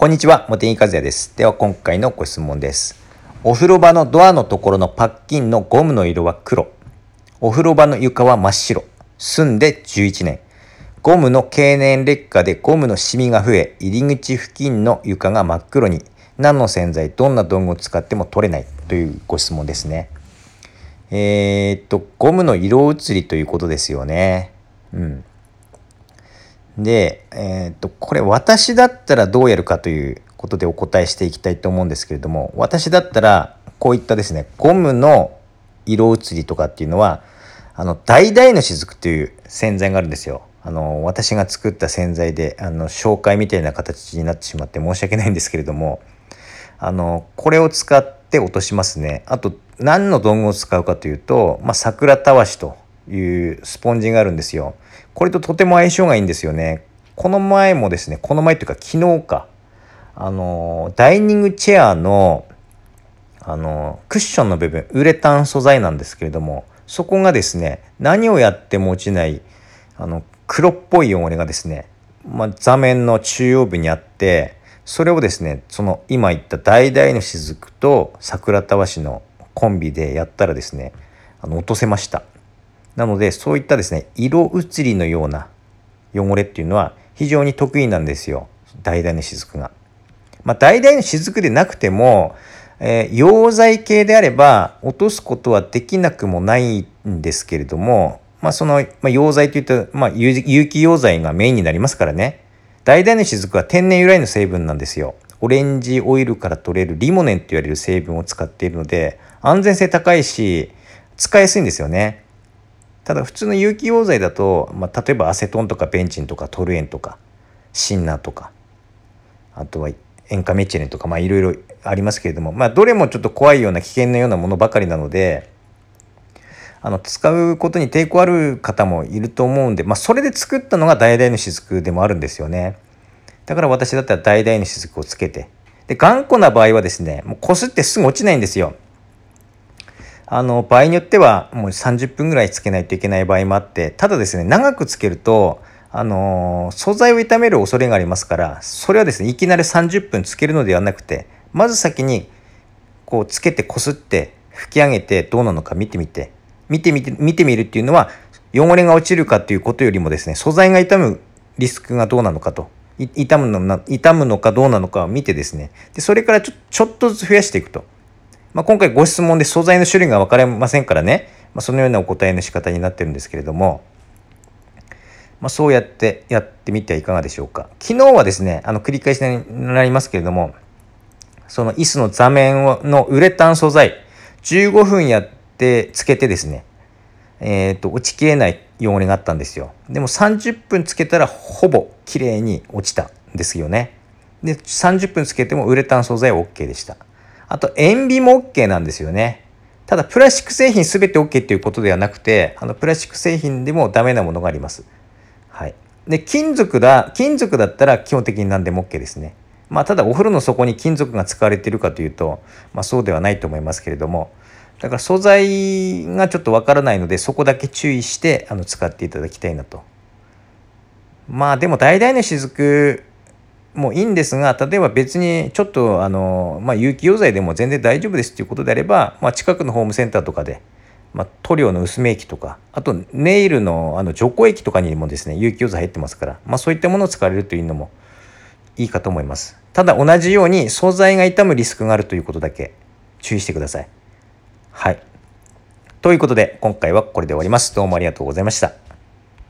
こんにちは、茂木和也です。では今回のご質問です。お風呂場のドアのところのパッキンのゴムの色は黒。お風呂場の床は真っ白。住んで11年。ゴムの経年劣化でゴムのシミが増え、入り口付近の床が真っ黒に。何の洗剤、どんな道具を使っても取れないというご質問ですね。えー、っと、ゴムの色移りということですよね。うん。で、えーっと、これ私だったらどうやるかということでお答えしていきたいと思うんですけれども、私だったらこういったですね、ゴムの色移りとかっていうのは、あの、橙の雫という洗剤があるんですよ。あの、私が作った洗剤で、あの、紹介みたいな形になってしまって申し訳ないんですけれども、あの、これを使って落としますね。あと、何の道具を使うかというと、まあ、桜たわしというスポンジがあるんですよ。これととても相性がいいんですよね。この前もですね、この前というか昨日か、あの、ダイニングチェアの、あの、クッションの部分、ウレタン素材なんですけれども、そこがですね、何をやっても落ちない、あの、黒っぽい汚れがですね、まあ、座面の中央部にあって、それをですね、その今言った橙の雫と桜たわしのコンビでやったらですね、あの落とせました。なので、そういったですね、色移りのような汚れっていうのは非常に得意なんですよ。橙の雫が。まあ、橙の雫でなくても、えー、溶剤系であれば落とすことはできなくもないんですけれども、まあ、その、まあ、溶剤といった、まあ、有機溶剤がメインになりますからね。橙の雫は天然由来の成分なんですよ。オレンジオイルから取れるリモネンと言われる成分を使っているので、安全性高いし、使いやすいんですよね。ただ普通の有機溶剤だと、まあ、例えばアセトンとかベンチンとかトルエンとかシンナーとかあとは塩化メチレンとかまあいろいろありますけれども、まあ、どれもちょっと怖いような危険なようなものばかりなのであの使うことに抵抗ある方もいると思うんで、まあ、それで作ったのが橙の雫でもあるんですよね。だから私だったら橙の雫をつけてで頑固な場合はですねもうこすってすぐ落ちないんですよ。あの、場合によってはもう30分ぐらいつけないといけない場合もあって、ただですね、長くつけると、あの素材を傷める恐れがありますから、それはですね、いきなり30分つけるのではなくて、まず先に、こう、つけてこすって、拭き上げてどうなのか見てみて、見てみて、見てみるっていうのは、汚れが落ちるかっていうことよりもですね、素材が傷むリスクがどうなのかと、傷むの傷むのかどうなのかを見てですね、でそれからちょちょっとずつ増やしていくと。まあ、今回ご質問で素材の種類が分かりませんからね、まあ、そのようなお答えの仕方になってるんですけれども、まあ、そうやってやってみてはいかがでしょうか。昨日はですね、あの繰り返しになりますけれども、その椅子の座面のウレタン素材、15分やってつけてですね、えっ、ー、と、落ちきれない汚れがあったんですよ。でも30分つけたらほぼ綺麗に落ちたんですよね。で、30分つけてもウレタン素材は OK でした。あと、塩ビも OK なんですよね。ただ、プラスチック製品全て OK っていうことではなくて、あの、プラスチック製品でもダメなものがあります。はい。で、金属だ、金属だったら基本的に何でも OK ですね。まあ、ただ、お風呂の底に金属が使われているかというと、まあ、そうではないと思いますけれども、だから素材がちょっとわからないので、そこだけ注意して、あの、使っていただきたいなと。まあ、でも、橙の雫、もういいんですが例えば別にちょっとあの、まあ、有機溶剤でも全然大丈夫ですっていうことであれば、まあ、近くのホームセンターとかで、まあ、塗料の薄め液とかあとネイルのあの除光液とかにもですね有機溶剤入ってますから、まあ、そういったものを使われるというのもいいかと思います。ただ同じように素材が傷むリスクがあるということだけ注意してください。はい。ということで今回はこれで終わります。どうもありがとうございました。